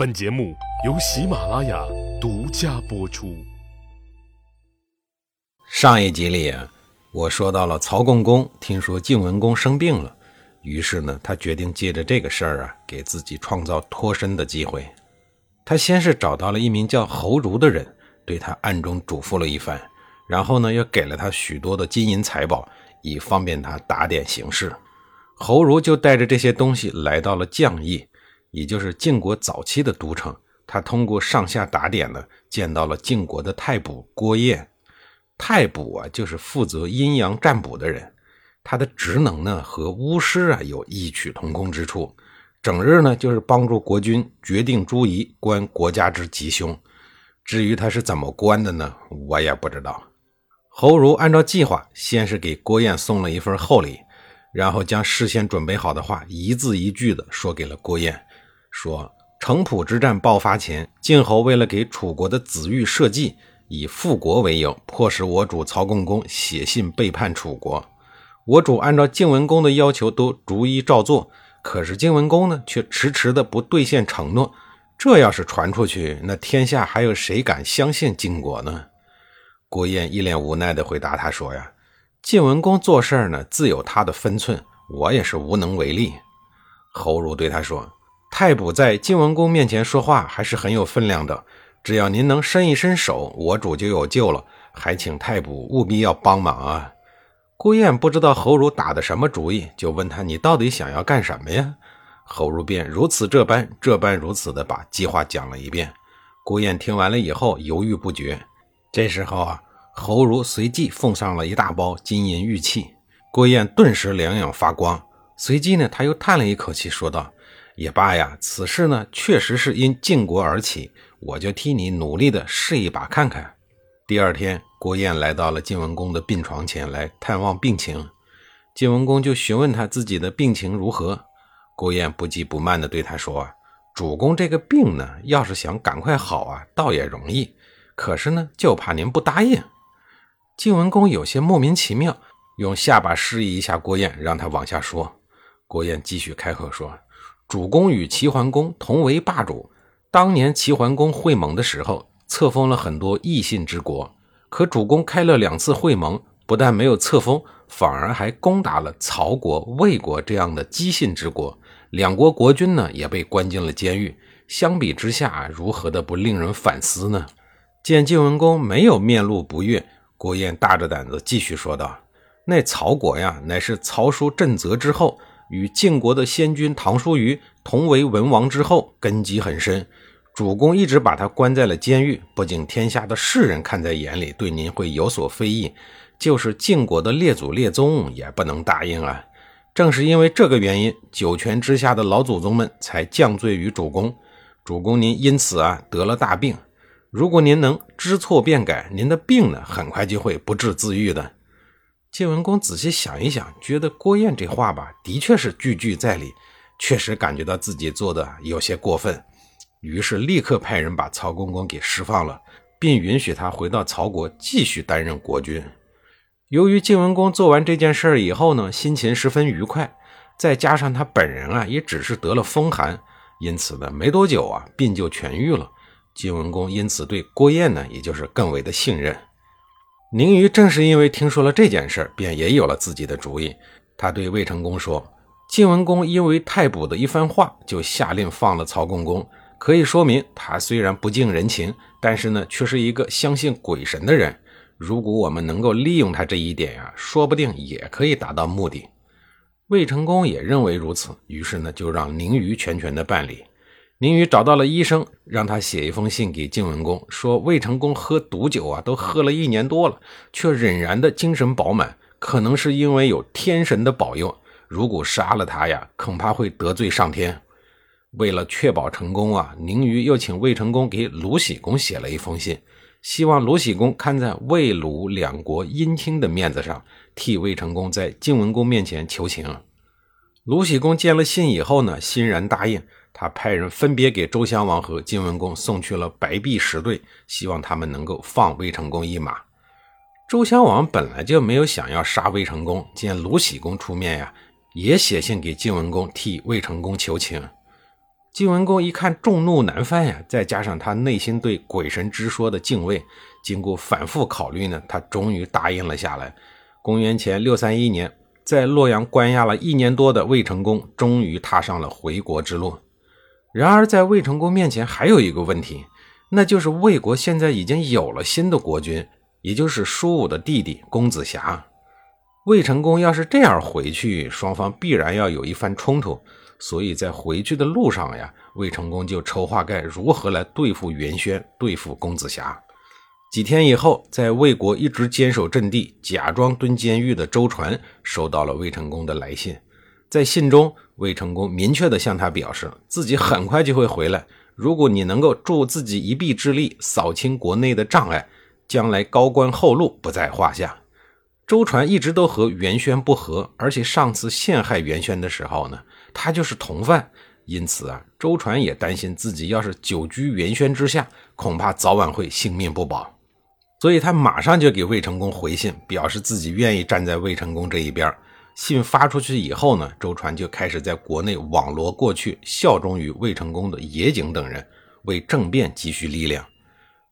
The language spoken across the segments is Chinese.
本节目由喜马拉雅独家播出。上一集里啊，我说到了曹共公听说晋文公生病了，于是呢，他决定借着这个事儿啊，给自己创造脱身的机会。他先是找到了一名叫侯儒的人，对他暗中嘱咐了一番，然后呢，又给了他许多的金银财宝，以方便他打点行事。侯儒就带着这些东西来到了绛邑。也就是晋国早期的都城，他通过上下打点呢，见到了晋国的太卜郭燕。太卜啊，就是负责阴阳占卜的人，他的职能呢和巫师啊有异曲同工之处，整日呢就是帮助国君决定诸夷，观国家之吉凶。至于他是怎么观的呢，我也不知道。侯儒按照计划，先是给郭燕送了一份厚礼，然后将事先准备好的话一字一句的说给了郭燕。说城濮之战爆发前，晋侯为了给楚国的子玉设计，以复国为由，迫使我主曹公公写信背叛楚国。我主按照晋文公的要求都逐一照做，可是晋文公呢，却迟迟的不兑现承诺。这要是传出去，那天下还有谁敢相信晋国呢？郭燕一脸无奈的回答他说：“呀，晋文公做事呢，自有他的分寸，我也是无能为力。”侯儒对他说。太卜在晋文公面前说话还是很有分量的，只要您能伸一伸手，我主就有救了。还请太卜务必要帮忙啊！郭燕不知道侯儒打的什么主意，就问他：“你到底想要干什么呀？”侯儒便如此这般、这般如此的把计划讲了一遍。郭燕听完了以后犹豫不决。这时候啊，侯儒随即奉上了一大包金银玉器，郭燕顿时两眼发光。随即呢，他又叹了一口气，说道。也罢呀，此事呢确实是因晋国而起，我就替你努力的试一把看看。第二天，郭燕来到了晋文公的病床前来探望病情，晋文公就询问他自己的病情如何。郭燕不急不慢地对他说：“啊，主公这个病呢，要是想赶快好啊，倒也容易，可是呢，就怕您不答应。”晋文公有些莫名其妙，用下巴示意一下郭燕，让他往下说。郭燕继续开口说。主公与齐桓公同为霸主。当年齐桓公会盟的时候，册封了很多异姓之国。可主公开了两次会盟，不但没有册封，反而还攻打了曹国、魏国这样的姬姓之国。两国国君呢，也被关进了监狱。相比之下，如何的不令人反思呢？见晋文公没有面露不悦，郭燕大着胆子继续说道：“那曹国呀，乃是曹叔震泽之后。”与晋国的先君唐叔虞同为文王之后，根基很深。主公一直把他关在了监狱，不仅天下的世人看在眼里，对您会有所非议，就是晋国的列祖列宗也不能答应啊。正是因为这个原因，九泉之下的老祖宗们才降罪于主公。主公您因此啊得了大病，如果您能知错便改，您的病呢很快就会不治自愈的。晋文公仔细想一想，觉得郭燕这话吧，的确是句句在理，确实感觉到自己做的有些过分，于是立刻派人把曹公公给释放了，并允许他回到曹国继续担任国君。由于晋文公做完这件事以后呢，心情十分愉快，再加上他本人啊，也只是得了风寒，因此呢，没多久啊，病就痊愈了。晋文公因此对郭燕呢，也就是更为的信任。宁于正是因为听说了这件事便也有了自己的主意。他对魏成功说：“晋文公因为太卜的一番话，就下令放了曹公公，可以说明他虽然不近人情，但是呢，却是一个相信鬼神的人。如果我们能够利用他这一点呀，说不定也可以达到目的。”魏成功也认为如此，于是呢，就让宁于全权的办理。宁宇找到了医生，让他写一封信给晋文公，说魏成功喝毒酒啊，都喝了一年多了，却仍然的精神饱满，可能是因为有天神的保佑。如果杀了他呀，恐怕会得罪上天。为了确保成功啊，宁宇又请魏成功给鲁喜公写了一封信，希望鲁喜公看在魏鲁两国姻亲的面子上，替魏成功在晋文公面前求情。鲁喜公见了信以后呢，欣然答应。他派人分别给周襄王和晋文公送去了白璧十对，希望他们能够放魏成功一马。周襄王本来就没有想要杀魏成功，见鲁喜公出面呀，也写信给晋文公替魏成功求情。晋文公一看众怒难犯呀，再加上他内心对鬼神之说的敬畏，经过反复考虑呢，他终于答应了下来。公元前六三一年，在洛阳关押了一年多的魏成功，终于踏上了回国之路。然而，在魏成功面前还有一个问题，那就是魏国现在已经有了新的国君，也就是叔武的弟弟公子瑕。魏成功要是这样回去，双方必然要有一番冲突。所以在回去的路上呀，魏成功就筹划该如何来对付袁轩、对付公子瑕。几天以后，在魏国一直坚守阵地、假装蹲监狱的周传收到了魏成功的来信，在信中，魏成功明确地向他表示，自己很快就会回来。如果你能够助自己一臂之力，扫清国内的障碍，将来高官厚禄不在话下。周传一直都和袁轩不和，而且上次陷害袁轩的时候呢，他就是同犯，因此啊，周传也担心自己要是久居袁轩之下，恐怕早晚会性命不保，所以他马上就给魏成功回信，表示自己愿意站在魏成功这一边。信发出去以后呢，周传就开始在国内网罗过去效忠于魏成功的野井等人，为政变积蓄力量。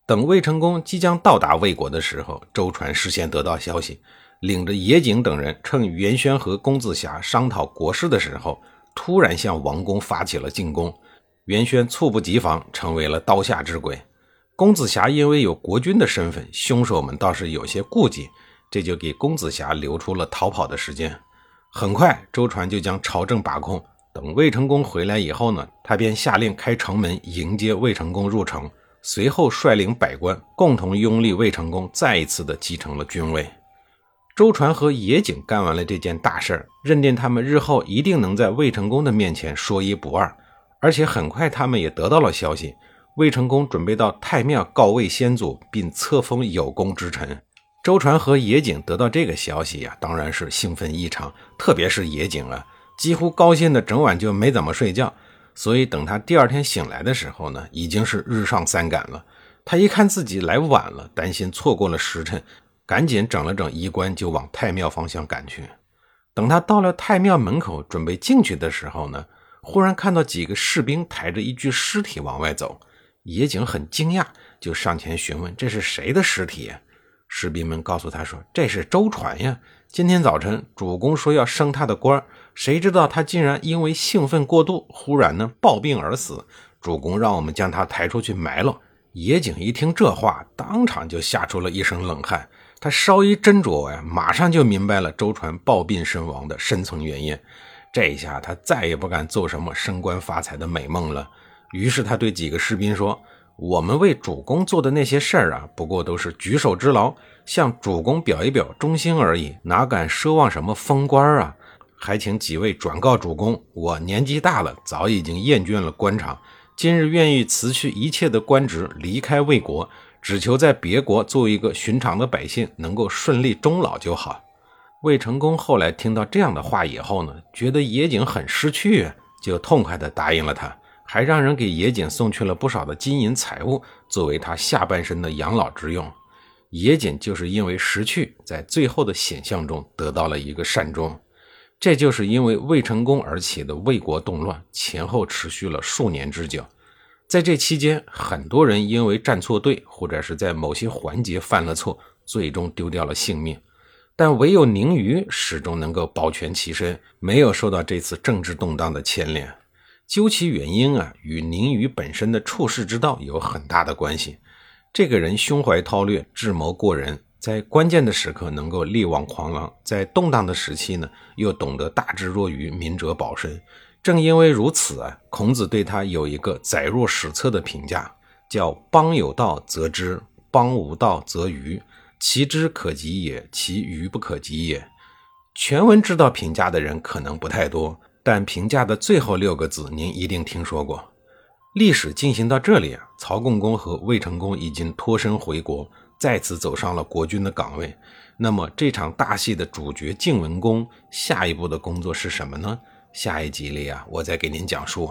等魏成功即将到达魏国的时候，周传事先得到消息。领着野井等人，趁袁轩和公子瑕商讨国事的时候，突然向王宫发起了进攻。袁轩猝不及防，成为了刀下之鬼。公子瑕因为有国君的身份，凶手们倒是有些顾忌，这就给公子瑕留出了逃跑的时间。很快，周传就将朝政把控。等魏成功回来以后呢，他便下令开城门迎接魏成功入城，随后率领百官共同拥立魏成功，再一次的继承了君位。周传和野井干完了这件大事儿，认定他们日后一定能在魏成功的面前说一不二。而且很快，他们也得到了消息，魏成功准备到太庙告慰先祖，并册封有功之臣。周传和野井得到这个消息呀，当然是兴奋异常，特别是野井啊，几乎高兴的整晚就没怎么睡觉。所以等他第二天醒来的时候呢，已经是日上三竿了。他一看自己来晚了，担心错过了时辰。赶紧整了整衣冠，就往太庙方向赶去。等他到了太庙门口，准备进去的时候呢，忽然看到几个士兵抬着一具尸体往外走。野井很惊讶，就上前询问：“这是谁的尸体？”士兵们告诉他说：“这是周传呀。今天早晨主公说要升他的官，谁知道他竟然因为兴奋过度，忽然呢暴病而死。主公让我们将他抬出去埋了。”野井一听这话，当场就吓出了一身冷汗。他稍一斟酌呀，马上就明白了周传暴病身亡的深层原因。这一下，他再也不敢做什么升官发财的美梦了。于是，他对几个士兵说：“我们为主公做的那些事儿啊，不过都是举手之劳，向主公表一表忠心而已，哪敢奢望什么封官啊？还请几位转告主公，我年纪大了，早已经厌倦了官场，今日愿意辞去一切的官职，离开魏国。”只求在别国做一个寻常的百姓，能够顺利终老就好。魏成功后来听到这样的话以后呢，觉得野景很识趣，就痛快地答应了他，还让人给野井送去了不少的金银财物，作为他下半生的养老之用。野井就是因为识趣，在最后的险象中得到了一个善终。这就是因为魏成功而起的魏国动乱，前后持续了数年之久。在这期间，很多人因为站错队，或者是在某些环节犯了错，最终丢掉了性命。但唯有宁于始终能够保全其身，没有受到这次政治动荡的牵连。究其原因啊，与宁于本身的处世之道有很大的关系。这个人胸怀韬略，智谋过人，在关键的时刻能够力挽狂澜，在动荡的时期呢，又懂得大智若愚，明哲保身。正因为如此啊，孔子对他有一个载入史册的评价，叫“邦有道则知，邦无道则愚。其知可及也，其愚不可及也。”全文知道评价的人可能不太多，但评价的最后六个字您一定听说过。历史进行到这里啊，曹共公和魏成公已经脱身回国，再次走上了国君的岗位。那么这场大戏的主角晋文公下一步的工作是什么呢？下一集里啊，我再给您讲述。